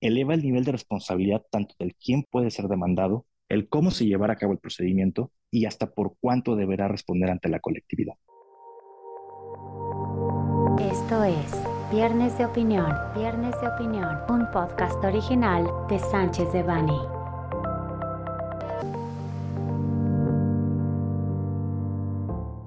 eleva el nivel de responsabilidad tanto del quién puede ser demandado, el cómo se llevará a cabo el procedimiento y hasta por cuánto deberá responder ante la colectividad. Esto es Viernes de Opinión, Viernes de Opinión, un podcast original de Sánchez de Bani.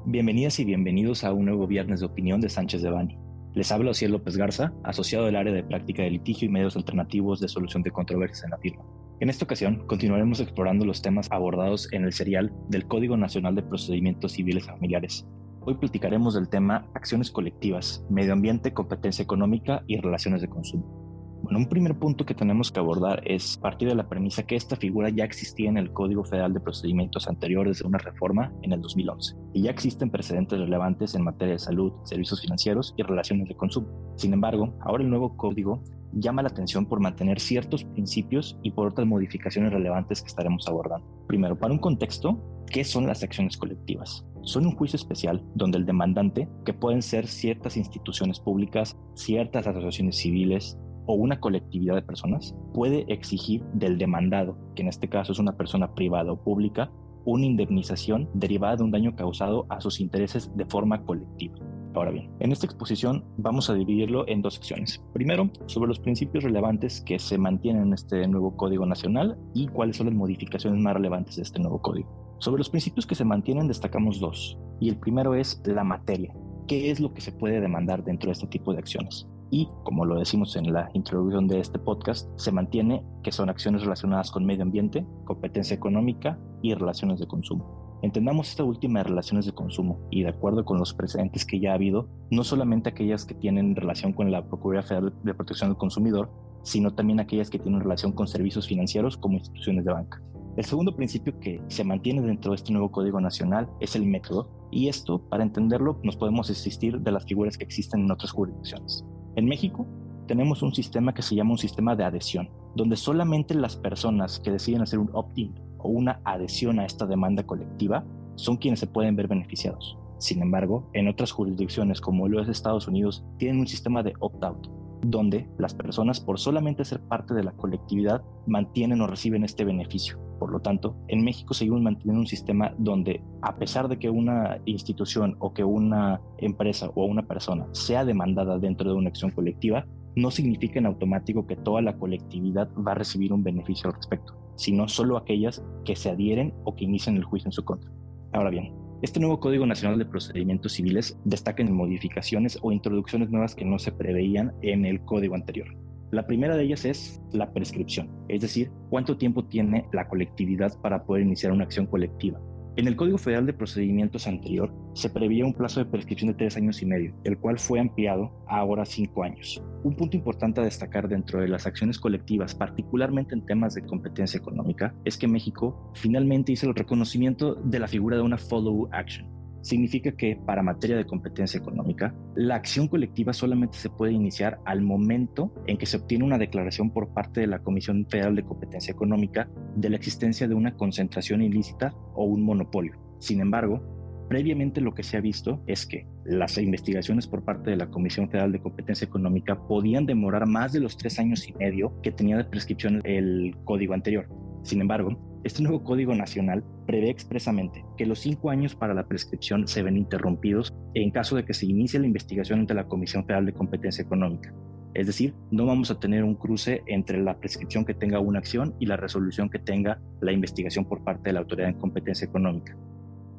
Bienvenidas y bienvenidos a un nuevo Viernes de Opinión de Sánchez de Bani. Les habla Ociel López Garza, asociado del área de práctica de litigio y medios alternativos de solución de controversias en la firma. En esta ocasión, continuaremos explorando los temas abordados en el serial del Código Nacional de Procedimientos Civiles Familiares. Hoy platicaremos del tema acciones colectivas, medio ambiente, competencia económica y relaciones de consumo. Un primer punto que tenemos que abordar es partir de la premisa que esta figura ya existía en el Código Federal de Procedimientos anteriores de una reforma en el 2011 y ya existen precedentes relevantes en materia de salud, servicios financieros y relaciones de consumo. Sin embargo, ahora el nuevo código llama la atención por mantener ciertos principios y por otras modificaciones relevantes que estaremos abordando. Primero, para un contexto, ¿qué son las acciones colectivas? Son un juicio especial donde el demandante, que pueden ser ciertas instituciones públicas, ciertas asociaciones civiles, o una colectividad de personas puede exigir del demandado, que en este caso es una persona privada o pública, una indemnización derivada de un daño causado a sus intereses de forma colectiva. Ahora bien, en esta exposición vamos a dividirlo en dos secciones. Primero, sobre los principios relevantes que se mantienen en este nuevo Código Nacional y cuáles son las modificaciones más relevantes de este nuevo código. Sobre los principios que se mantienen destacamos dos, y el primero es la materia. ¿Qué es lo que se puede demandar dentro de este tipo de acciones? Y, como lo decimos en la introducción de este podcast, se mantiene que son acciones relacionadas con medio ambiente, competencia económica y relaciones de consumo. Entendamos esta última de relaciones de consumo y de acuerdo con los precedentes que ya ha habido, no solamente aquellas que tienen relación con la Procuraduría Federal de Protección del Consumidor, sino también aquellas que tienen relación con servicios financieros como instituciones de banca. El segundo principio que se mantiene dentro de este nuevo Código Nacional es el método, y esto, para entenderlo, nos podemos asistir de las figuras que existen en otras jurisdicciones. En México tenemos un sistema que se llama un sistema de adhesión, donde solamente las personas que deciden hacer un opt-in o una adhesión a esta demanda colectiva son quienes se pueden ver beneficiados. Sin embargo, en otras jurisdicciones como lo es Estados Unidos, tienen un sistema de opt-out, donde las personas por solamente ser parte de la colectividad mantienen o reciben este beneficio. Por lo tanto, en México seguimos manteniendo un sistema donde a pesar de que una institución o que una empresa o una persona sea demandada dentro de una acción colectiva, no significa en automático que toda la colectividad va a recibir un beneficio al respecto, sino solo aquellas que se adhieren o que inician el juicio en su contra. Ahora bien, este nuevo Código Nacional de Procedimientos Civiles destaca en modificaciones o introducciones nuevas que no se preveían en el código anterior. La primera de ellas es la prescripción, es decir, cuánto tiempo tiene la colectividad para poder iniciar una acción colectiva. En el Código Federal de Procedimientos anterior se preveía un plazo de prescripción de tres años y medio, el cual fue ampliado a ahora cinco años. Un punto importante a destacar dentro de las acciones colectivas, particularmente en temas de competencia económica, es que México finalmente hizo el reconocimiento de la figura de una follow action, significa que para materia de competencia económica, la acción colectiva solamente se puede iniciar al momento en que se obtiene una declaración por parte de la Comisión Federal de Competencia Económica de la existencia de una concentración ilícita o un monopolio. Sin embargo, previamente lo que se ha visto es que las investigaciones por parte de la Comisión Federal de Competencia Económica podían demorar más de los tres años y medio que tenía de prescripción el código anterior. Sin embargo, este nuevo Código Nacional prevé expresamente que los cinco años para la prescripción se ven interrumpidos en caso de que se inicie la investigación ante la Comisión Federal de Competencia Económica. Es decir, no vamos a tener un cruce entre la prescripción que tenga una acción y la resolución que tenga la investigación por parte de la Autoridad en Competencia Económica.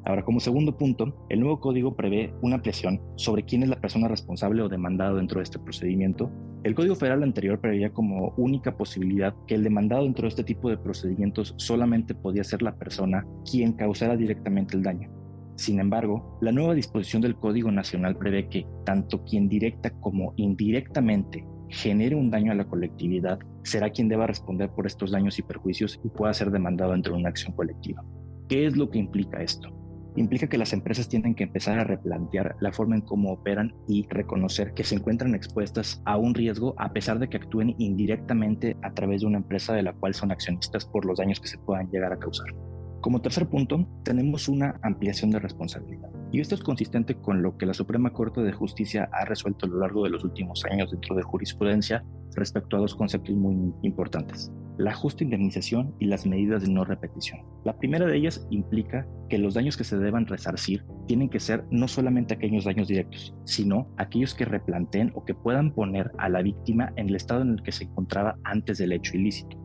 Ahora, como segundo punto, el nuevo código prevé una ampliación sobre quién es la persona responsable o demandado dentro de este procedimiento. El Código Federal anterior preveía como única posibilidad que el demandado dentro de este tipo de procedimientos solamente podía ser la persona quien causara directamente el daño. Sin embargo, la nueva disposición del Código Nacional prevé que tanto quien directa como indirectamente genere un daño a la colectividad será quien deba responder por estos daños y perjuicios y pueda ser demandado dentro de una acción colectiva. ¿Qué es lo que implica esto? Implica que las empresas tienen que empezar a replantear la forma en cómo operan y reconocer que se encuentran expuestas a un riesgo a pesar de que actúen indirectamente a través de una empresa de la cual son accionistas por los daños que se puedan llegar a causar. Como tercer punto, tenemos una ampliación de responsabilidad. Y esto es consistente con lo que la Suprema Corte de Justicia ha resuelto a lo largo de los últimos años dentro de jurisprudencia respecto a dos conceptos muy importantes, la justa indemnización y las medidas de no repetición. La primera de ellas implica que los daños que se deban resarcir tienen que ser no solamente aquellos daños directos, sino aquellos que replanteen o que puedan poner a la víctima en el estado en el que se encontraba antes del hecho ilícito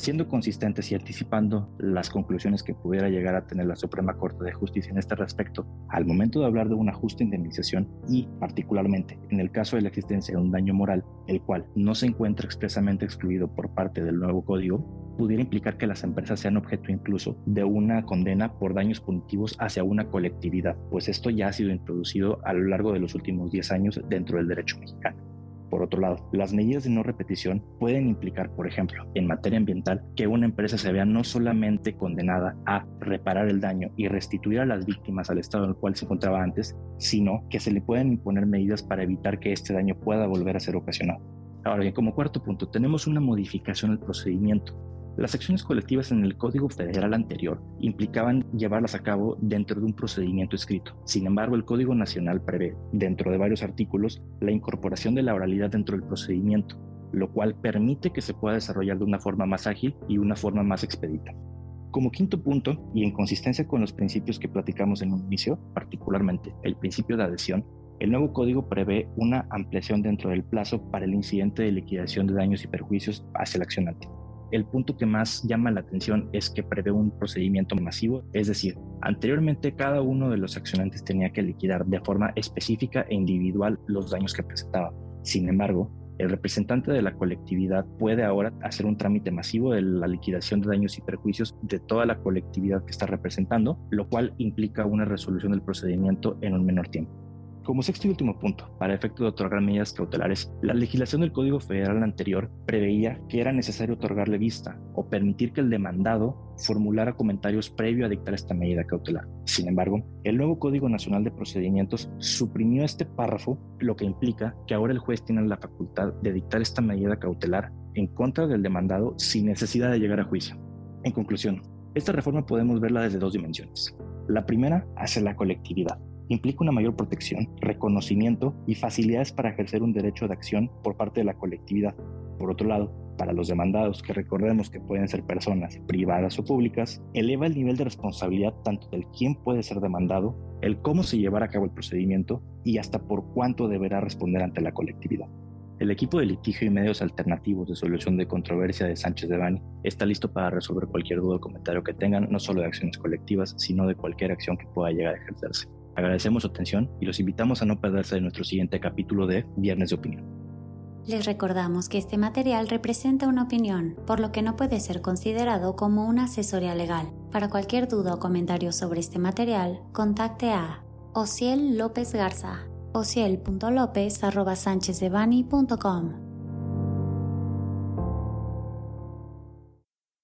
siendo consistentes y anticipando las conclusiones que pudiera llegar a tener la Suprema Corte de Justicia en este respecto, al momento de hablar de una justa indemnización y, particularmente, en el caso de la existencia de un daño moral, el cual no se encuentra expresamente excluido por parte del nuevo código, pudiera implicar que las empresas sean objeto incluso de una condena por daños punitivos hacia una colectividad, pues esto ya ha sido introducido a lo largo de los últimos 10 años dentro del derecho mexicano. Por otro lado, las medidas de no repetición pueden implicar, por ejemplo, en materia ambiental, que una empresa se vea no solamente condenada a reparar el daño y restituir a las víctimas al estado en el cual se encontraba antes, sino que se le pueden imponer medidas para evitar que este daño pueda volver a ser ocasionado. Ahora bien, como cuarto punto, tenemos una modificación al procedimiento. Las acciones colectivas en el Código Federal anterior implicaban llevarlas a cabo dentro de un procedimiento escrito. Sin embargo, el Código Nacional prevé, dentro de varios artículos, la incorporación de la oralidad dentro del procedimiento, lo cual permite que se pueda desarrollar de una forma más ágil y una forma más expedita. Como quinto punto, y en consistencia con los principios que platicamos en un inicio, particularmente el principio de adhesión, el nuevo código prevé una ampliación dentro del plazo para el incidente de liquidación de daños y perjuicios hacia el accionante el punto que más llama la atención es que prevé un procedimiento masivo, es decir, anteriormente cada uno de los accionantes tenía que liquidar de forma específica e individual los daños que presentaba. Sin embargo, el representante de la colectividad puede ahora hacer un trámite masivo de la liquidación de daños y perjuicios de toda la colectividad que está representando, lo cual implica una resolución del procedimiento en un menor tiempo. Como sexto y último punto, para efecto de otorgar medidas cautelares, la legislación del Código Federal anterior preveía que era necesario otorgarle vista o permitir que el demandado formulara comentarios previo a dictar esta medida cautelar. Sin embargo, el nuevo Código Nacional de Procedimientos suprimió este párrafo, lo que implica que ahora el juez tiene la facultad de dictar esta medida cautelar en contra del demandado sin necesidad de llegar a juicio. En conclusión, esta reforma podemos verla desde dos dimensiones. La primera, hacia la colectividad implica una mayor protección, reconocimiento y facilidades para ejercer un derecho de acción por parte de la colectividad. Por otro lado, para los demandados, que recordemos que pueden ser personas privadas o públicas, eleva el nivel de responsabilidad tanto del quién puede ser demandado, el cómo se llevará a cabo el procedimiento y hasta por cuánto deberá responder ante la colectividad. El equipo de litigio y medios alternativos de solución de controversia de Sánchez de Bani está listo para resolver cualquier duda o comentario que tengan, no solo de acciones colectivas, sino de cualquier acción que pueda llegar a ejercerse. Agradecemos su atención y los invitamos a no perderse de nuestro siguiente capítulo de Viernes de Opinión. Les recordamos que este material representa una opinión, por lo que no puede ser considerado como una asesoría legal. Para cualquier duda o comentario sobre este material, contacte a Ociel López Garza, ociel.lopez.com.